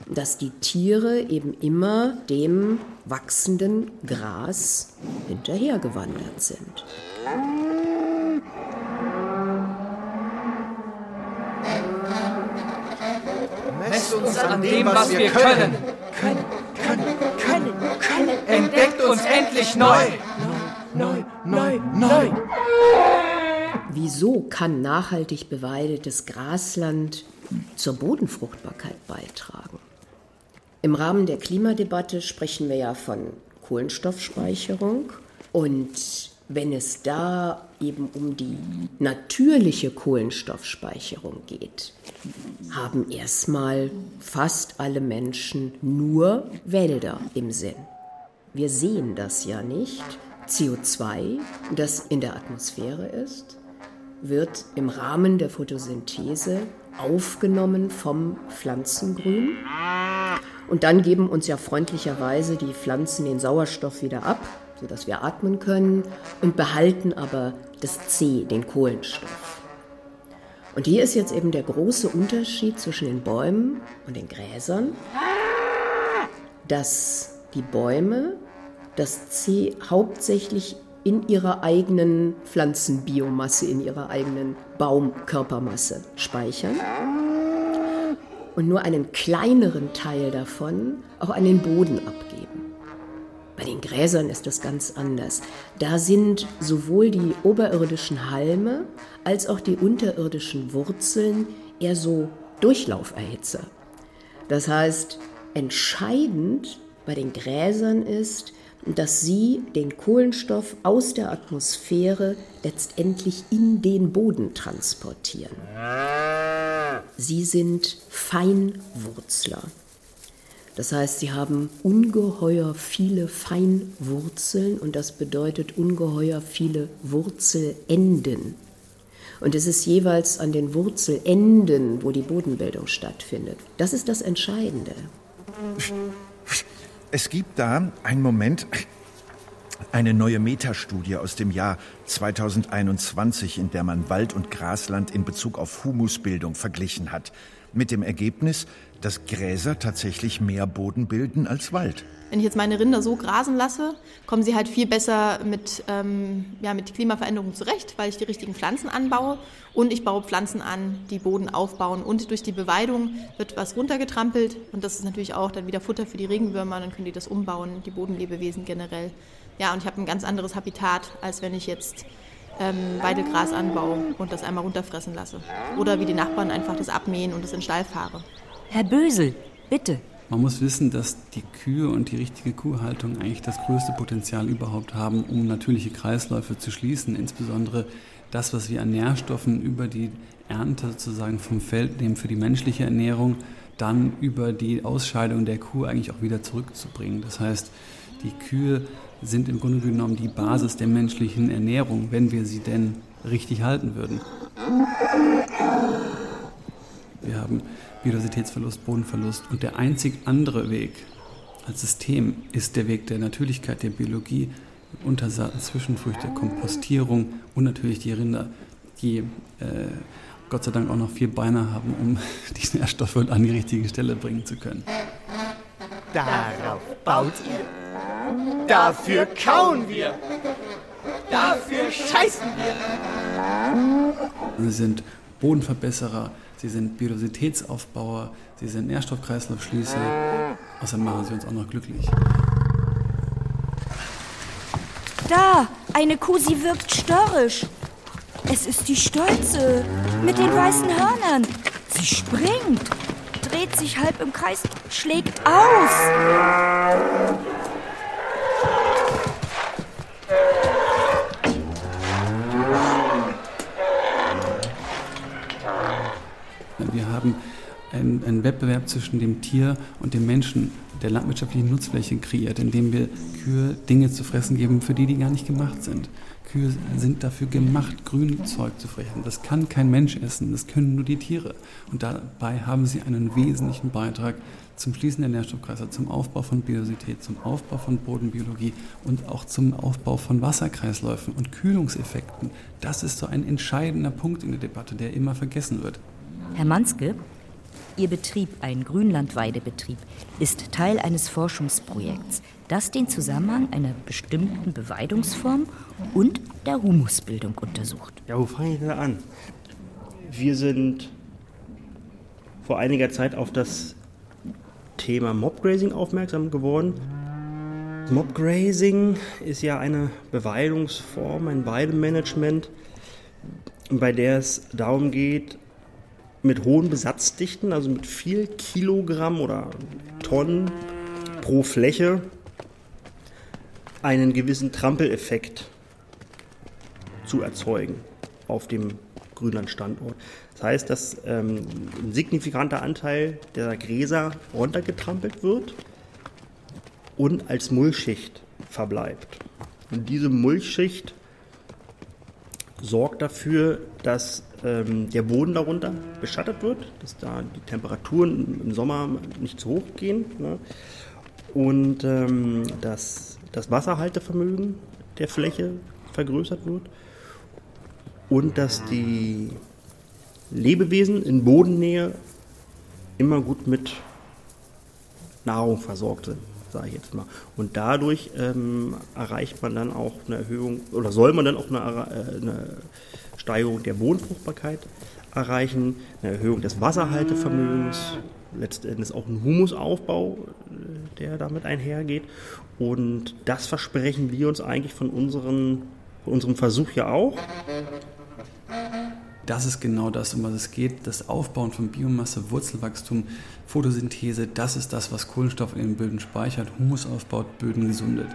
dass die Tiere eben immer dem wachsenden Gras hinterhergewandert sind. Messt uns an dem, was wir können. Können, können, können, können. Entdeckt uns endlich neu. Neu, neu, neu. Wieso kann nachhaltig beweidetes Grasland zur Bodenfruchtbarkeit beitragen? Im Rahmen der Klimadebatte sprechen wir ja von Kohlenstoffspeicherung und wenn es da eben um die natürliche Kohlenstoffspeicherung geht, haben erstmal fast alle Menschen nur Wälder im Sinn. Wir sehen das ja nicht. CO2, das in der Atmosphäre ist, wird im Rahmen der Photosynthese aufgenommen vom Pflanzengrün. Und dann geben uns ja freundlicherweise die Pflanzen den Sauerstoff wieder ab sodass wir atmen können und behalten aber das C, den Kohlenstoff. Und hier ist jetzt eben der große Unterschied zwischen den Bäumen und den Gräsern, dass die Bäume das C hauptsächlich in ihrer eigenen Pflanzenbiomasse, in ihrer eigenen Baumkörpermasse speichern und nur einen kleineren Teil davon auch an den Boden abgeben. Bei den Gräsern ist das ganz anders. Da sind sowohl die oberirdischen Halme als auch die unterirdischen Wurzeln eher so Durchlauferhitzer. Das heißt, entscheidend bei den Gräsern ist, dass sie den Kohlenstoff aus der Atmosphäre letztendlich in den Boden transportieren. Sie sind Feinwurzler. Das heißt, sie haben ungeheuer viele Feinwurzeln und das bedeutet ungeheuer viele Wurzelenden. Und es ist jeweils an den Wurzelenden, wo die Bodenbildung stattfindet. Das ist das Entscheidende. Es gibt da einen Moment, Eine neue Metastudie aus dem Jahr 2021, in der man Wald und Grasland in Bezug auf Humusbildung verglichen hat. Mit dem Ergebnis, dass Gräser tatsächlich mehr Boden bilden als Wald. Wenn ich jetzt meine Rinder so grasen lasse, kommen sie halt viel besser mit, ähm, ja, mit Klimaveränderungen zurecht, weil ich die richtigen Pflanzen anbaue und ich baue Pflanzen an, die Boden aufbauen und durch die Beweidung wird was runtergetrampelt und das ist natürlich auch dann wieder Futter für die Regenwürmer, dann können die das umbauen, die Bodenlebewesen generell. Ja, und ich habe ein ganz anderes Habitat, als wenn ich jetzt ähm, Weidelgras anbaue und das einmal runterfressen lasse. Oder wie die Nachbarn einfach das abmähen und es in Stall fahre. Herr Bösel, bitte. Man muss wissen, dass die Kühe und die richtige Kuhhaltung eigentlich das größte Potenzial überhaupt haben, um natürliche Kreisläufe zu schließen. Insbesondere das, was wir an Nährstoffen über die Ernte sozusagen vom Feld nehmen für die menschliche Ernährung, dann über die Ausscheidung der Kuh eigentlich auch wieder zurückzubringen. Das heißt, die Kühe sind im Grunde genommen die Basis der menschlichen Ernährung, wenn wir sie denn richtig halten würden. Wir haben Biodiversitätsverlust, Bodenverlust und der einzig andere Weg als System ist der Weg der Natürlichkeit, der Biologie, Untersaaten, Zwischenfrüchte, Kompostierung und natürlich die Rinder, die äh, Gott sei Dank auch noch vier Beine haben, um die Nährstoffe an die richtige Stelle bringen zu können. Darauf baut ihr. Dafür kauen wir. Dafür scheißen wir. Sie sind Bodenverbesserer, sie sind Biodiversitätsaufbauer, sie sind Nährstoffkreislaufschließer. Außerdem machen sie uns auch noch glücklich. Da, eine Kuh, sie wirkt störrisch. Es ist die Stolze mit den weißen Hörnern. Sie springt, dreht sich halb im Kreis, schlägt aus. Haben einen, einen, Wettbewerb zwischen dem Tier und dem Menschen der landwirtschaftlichen Nutzfläche kreiert, indem wir Kühe Dinge zu fressen geben, für die die gar nicht gemacht sind. Kühe sind dafür gemacht, Grünzeug zu fressen. Das kann kein Mensch essen, das können nur die Tiere. Und dabei haben sie einen wesentlichen Beitrag zum Schließen der Nährstoffkreise, zum Aufbau von Biodiversität, zum Aufbau von Bodenbiologie und auch zum Aufbau von Wasserkreisläufen und Kühlungseffekten. Das ist so ein entscheidender Punkt in der Debatte, der immer vergessen wird. Herr Manske, Ihr Betrieb, ein Grünlandweidebetrieb, ist Teil eines Forschungsprojekts, das den Zusammenhang einer bestimmten Beweidungsform und der Humusbildung untersucht. Ja, wo fange ich da an? Wir sind vor einiger Zeit auf das Thema Mobgrazing aufmerksam geworden. Mobgrazing ist ja eine Beweidungsform, ein Weidemanagement, bei der es darum geht, mit hohen Besatzdichten, also mit viel Kilogramm oder Tonnen pro Fläche, einen gewissen Trampeleffekt zu erzeugen auf dem Grünlandstandort. Das heißt, dass ähm, ein signifikanter Anteil der Gräser runtergetrampelt wird und als Mulchschicht verbleibt. Und diese Mulchschicht sorgt dafür, dass ähm, der Boden darunter beschattet wird, dass da die Temperaturen im Sommer nicht zu hoch gehen ne? und ähm, dass das Wasserhaltevermögen der Fläche vergrößert wird und dass die Lebewesen in Bodennähe immer gut mit Nahrung versorgt sind, sage ich jetzt mal. Und dadurch ähm, erreicht man dann auch eine Erhöhung oder soll man dann auch eine, äh, eine Steigerung der Bodenfruchtbarkeit erreichen, eine Erhöhung des Wasserhaltevermögens, letztendlich auch ein Humusaufbau, äh, der damit einhergeht. Und das versprechen wir uns eigentlich von, unseren, von unserem Versuch ja auch. Das ist genau das, um was es geht. Das Aufbauen von Biomasse, Wurzelwachstum, Photosynthese, das ist das, was Kohlenstoff in den Böden speichert, Humus aufbaut, Böden gesundet.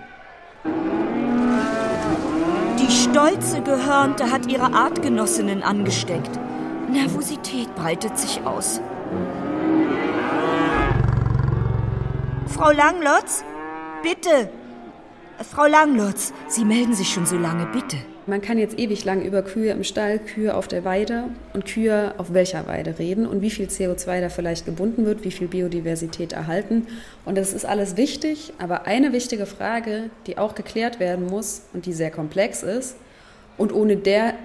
Stolze Gehörnte hat ihre Artgenossinnen angesteckt. Nervosität breitet sich aus. Frau Langlotz, bitte. Frau Langlotz, Sie melden sich schon so lange, bitte. man kann jetzt ewig lang über Kühe im Stall, Kühe auf der Weide und Kühe auf welcher Weide reden und wie viel CO2 da vielleicht gebunden wird, wie viel Biodiversität erhalten. Und das ist alles wichtig, aber eine wichtige Frage, die auch geklärt werden muss und die sehr komplex ist und ohne deren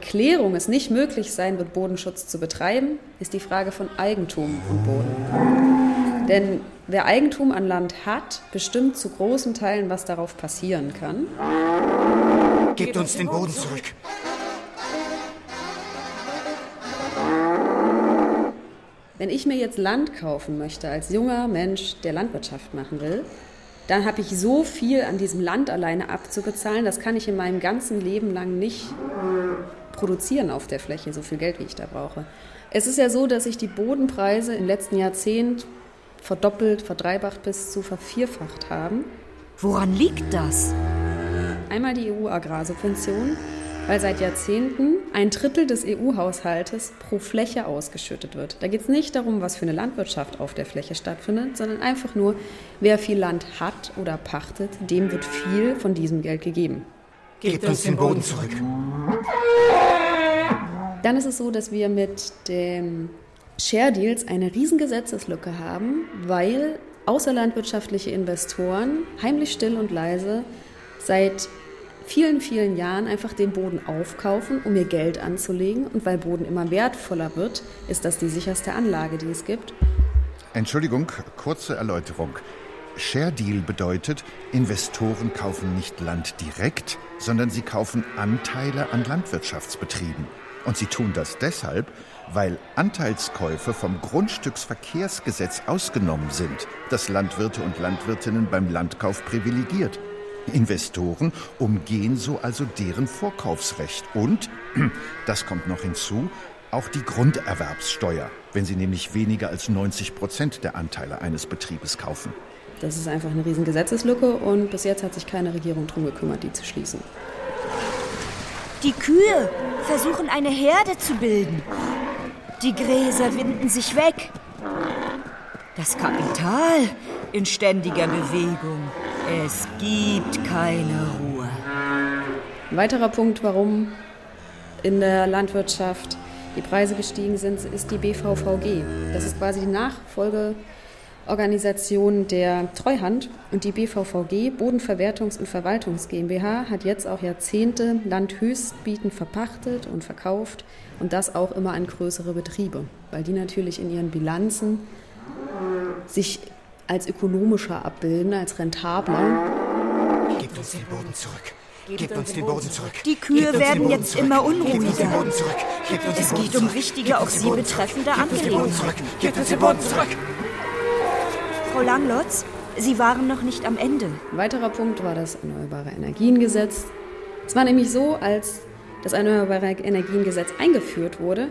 Klärung es nicht möglich sein wird, Bodenschutz zu betreiben, ist die Frage von Eigentum und Boden. Denn wer Eigentum an Land hat, bestimmt zu großen Teilen, was darauf passieren kann. Gebt uns den Boden zurück. Wenn ich mir jetzt Land kaufen möchte als junger Mensch, der Landwirtschaft machen will, dann habe ich so viel an diesem Land alleine abzubezahlen, das kann ich in meinem ganzen Leben lang nicht produzieren auf der Fläche, so viel Geld, wie ich da brauche. Es ist ja so, dass sich die Bodenpreise im letzten Jahrzehnt verdoppelt, verdreifacht bis zu vervierfacht haben. Woran liegt das? Einmal die EU-Agrarsubvention, weil seit Jahrzehnten ein Drittel des EU-Haushaltes pro Fläche ausgeschüttet wird. Da geht es nicht darum, was für eine Landwirtschaft auf der Fläche stattfindet, sondern einfach nur, wer viel Land hat oder pachtet, dem wird viel von diesem Geld gegeben. Gebt uns den Boden zurück. Dann ist es so, dass wir mit dem Share Deals eine riesen Gesetzeslücke haben, weil außerlandwirtschaftliche Investoren heimlich still und leise seit vielen, vielen Jahren einfach den Boden aufkaufen, um ihr Geld anzulegen. Und weil Boden immer wertvoller wird, ist das die sicherste Anlage, die es gibt. Entschuldigung, kurze Erläuterung. Share Deal bedeutet, Investoren kaufen nicht Land direkt, sondern sie kaufen Anteile an Landwirtschaftsbetrieben. Und sie tun das deshalb, weil Anteilskäufe vom Grundstücksverkehrsgesetz ausgenommen sind, das Landwirte und Landwirtinnen beim Landkauf privilegiert. Investoren umgehen so also deren Vorkaufsrecht und, das kommt noch hinzu, auch die Grunderwerbssteuer, wenn sie nämlich weniger als 90 Prozent der Anteile eines Betriebes kaufen. Das ist einfach eine riesen Gesetzeslücke und bis jetzt hat sich keine Regierung darum gekümmert, die zu schließen. Die Kühe versuchen eine Herde zu bilden. Die Gräser winden sich weg. Das Kapital in ständiger Bewegung. Es gibt keine Ruhe. Ein weiterer Punkt, warum in der Landwirtschaft die Preise gestiegen sind, ist die BVVG. Das ist quasi die Nachfolge Organisation der Treuhand und die BVVG, Bodenverwertungs- und Verwaltungs GmbH, hat jetzt auch Jahrzehnte Land verpachtet und verkauft und das auch immer an größere Betriebe, weil die natürlich in ihren Bilanzen sich als ökonomischer abbilden, als rentabler. Gebt uns den Boden zurück. Gebt uns den Boden zurück. Die Kühe werden jetzt zurück. immer unruhiger. Es geht um wichtige, auch sie betreffende Angelegenheiten. Gebt uns den Boden zurück. Frau Langlotz, Sie waren noch nicht am Ende. Ein weiterer Punkt war das Erneuerbare Energiengesetz. Es war nämlich so, als das Erneuerbare Energiengesetz eingeführt wurde,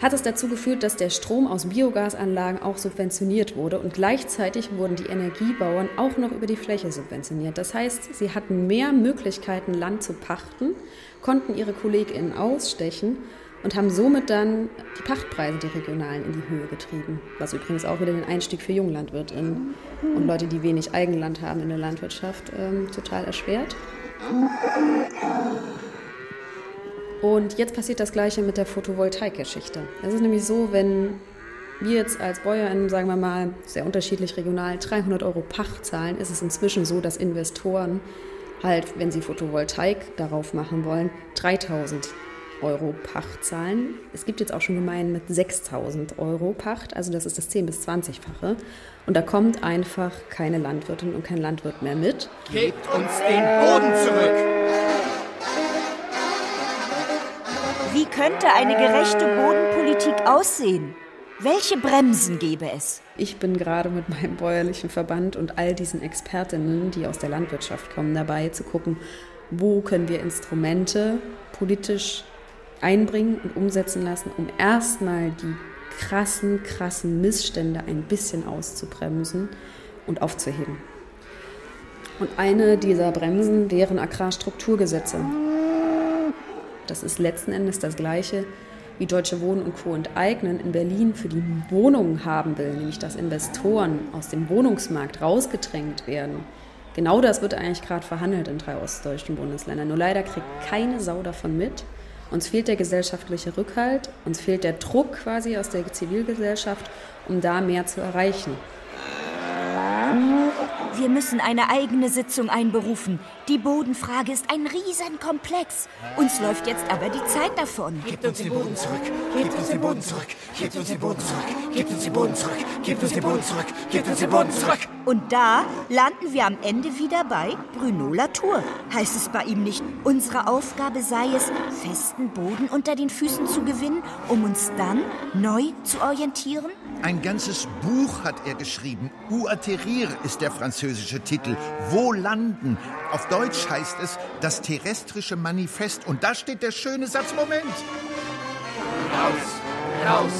hat es dazu geführt, dass der Strom aus Biogasanlagen auch subventioniert wurde und gleichzeitig wurden die Energiebauern auch noch über die Fläche subventioniert. Das heißt, sie hatten mehr Möglichkeiten, Land zu pachten, konnten ihre KollegInnen ausstechen und haben somit dann die Pachtpreise, die regionalen, in die Höhe getrieben. Was übrigens auch wieder den Einstieg für JunglandwirtInnen und Leute, die wenig Eigenland haben in der Landwirtschaft, ähm, total erschwert. Und jetzt passiert das Gleiche mit der Photovoltaik-Geschichte. Es ist nämlich so, wenn wir jetzt als BäuerInnen, sagen wir mal, sehr unterschiedlich regional 300 Euro Pacht zahlen, ist es inzwischen so, dass Investoren halt, wenn sie Photovoltaik darauf machen wollen, 3000 Euro Pacht zahlen. Es gibt jetzt auch schon Gemeinden mit 6000 Euro Pacht, also das ist das 10- bis 20-fache. Und da kommt einfach keine Landwirtin und kein Landwirt mehr mit. Gebt uns den Boden zurück. Wie könnte eine gerechte Bodenpolitik aussehen? Welche Bremsen gäbe es? Ich bin gerade mit meinem bäuerlichen Verband und all diesen Expertinnen, die aus der Landwirtschaft kommen, dabei zu gucken, wo können wir Instrumente politisch einbringen und umsetzen lassen, um erstmal die krassen, krassen Missstände ein bisschen auszubremsen und aufzuheben. Und eine dieser Bremsen wären Agrarstrukturgesetze. Das ist letzten Endes das Gleiche, wie Deutsche Wohnen und Co. enteignen in Berlin für die Wohnungen haben will, nämlich dass Investoren aus dem Wohnungsmarkt rausgedrängt werden, Genau das wird eigentlich gerade verhandelt in drei ostdeutschen Bundesländern. Nur leider kriegt keine Sau davon mit. Uns fehlt der gesellschaftliche Rückhalt, uns fehlt der Druck quasi aus der Zivilgesellschaft, um da mehr zu erreichen. Wir müssen eine eigene Sitzung einberufen. Die Bodenfrage ist ein Riesenkomplex. Uns läuft jetzt aber die Zeit davon. Gebt uns den Boden zurück. Gebt uns den Boden zurück. Gebt uns den Boden zurück. Gebt uns den Boden zurück. Gebt uns den Boden zurück. Gebt uns den Boden zurück. Und da landen wir am Ende wieder bei Bruno Latour. Heißt es bei ihm nicht, unsere Aufgabe sei es, festen Boden unter den Füßen zu gewinnen, um uns dann neu zu orientieren? Ein ganzes Buch hat er geschrieben. Où atterrir ist der französische Titel. Wo landen? Auf Deutsch heißt es das terrestrische Manifest. Und da steht der schöne Satz. Moment. Raus, raus,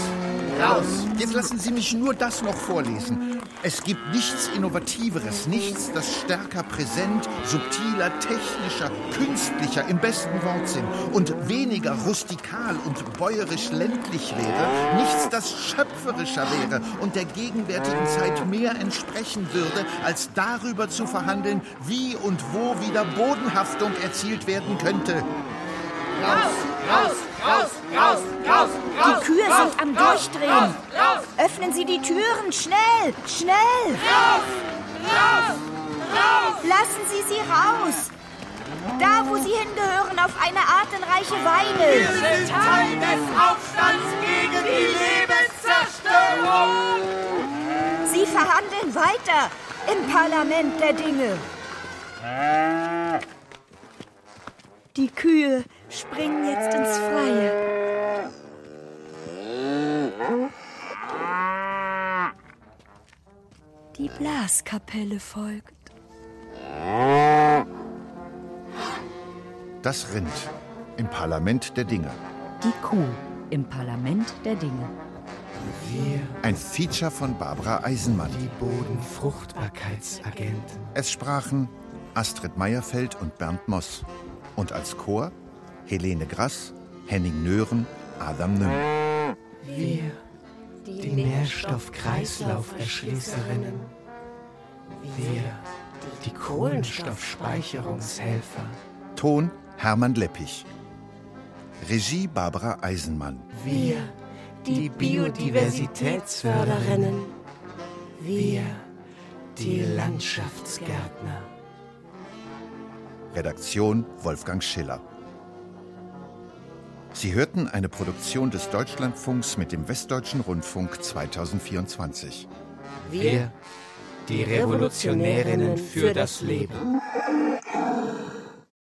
raus. Jetzt lassen Sie mich nur das noch vorlesen. Es gibt nichts Innovativeres, nichts, das stärker präsent, subtiler, technischer, künstlicher im besten Wortsinn und weniger rustikal und bäuerisch ländlich wäre, nichts, das schöpferischer wäre und der gegenwärtigen Zeit mehr entsprechen würde, als darüber zu verhandeln, wie und wo wieder Bodenhaftung erzielt werden könnte. Raus, raus, raus, raus, raus, Die Kühe sind am Durchdrehen. Öffnen Sie die Türen, schnell, schnell. Raus, raus, raus. Lassen Sie sie raus. Da, wo sie hingehören, auf eine artenreiche Wir Weide. sind Teil des Aufstands gegen die Lebenszerstörung. Sie verhandeln weiter im Parlament der Dinge. Die Kühe springen jetzt ins Freie. Die Blaskapelle folgt. Das Rind im Parlament der Dinge. Die Kuh im Parlament der Dinge. Wir, Ein Feature von Barbara Eisenmann. die Bodenfruchtbarkeitsagenten. Es sprachen Astrid Meierfeld und Bernd Moss. Und als Chor Helene Grass, Henning Nören, Adam Nüm. Wir, die Nährstoffkreislauferschließerinnen. Wir, die Kohlenstoffspeicherungshelfer. Ton Hermann Leppich. Regie Barbara Eisenmann. Wir, die Biodiversitätsförderinnen. Wir, die Landschaftsgärtner. Redaktion Wolfgang Schiller. Sie hörten eine Produktion des Deutschlandfunks mit dem Westdeutschen Rundfunk 2024. Wir, die Revolutionärinnen für das Leben.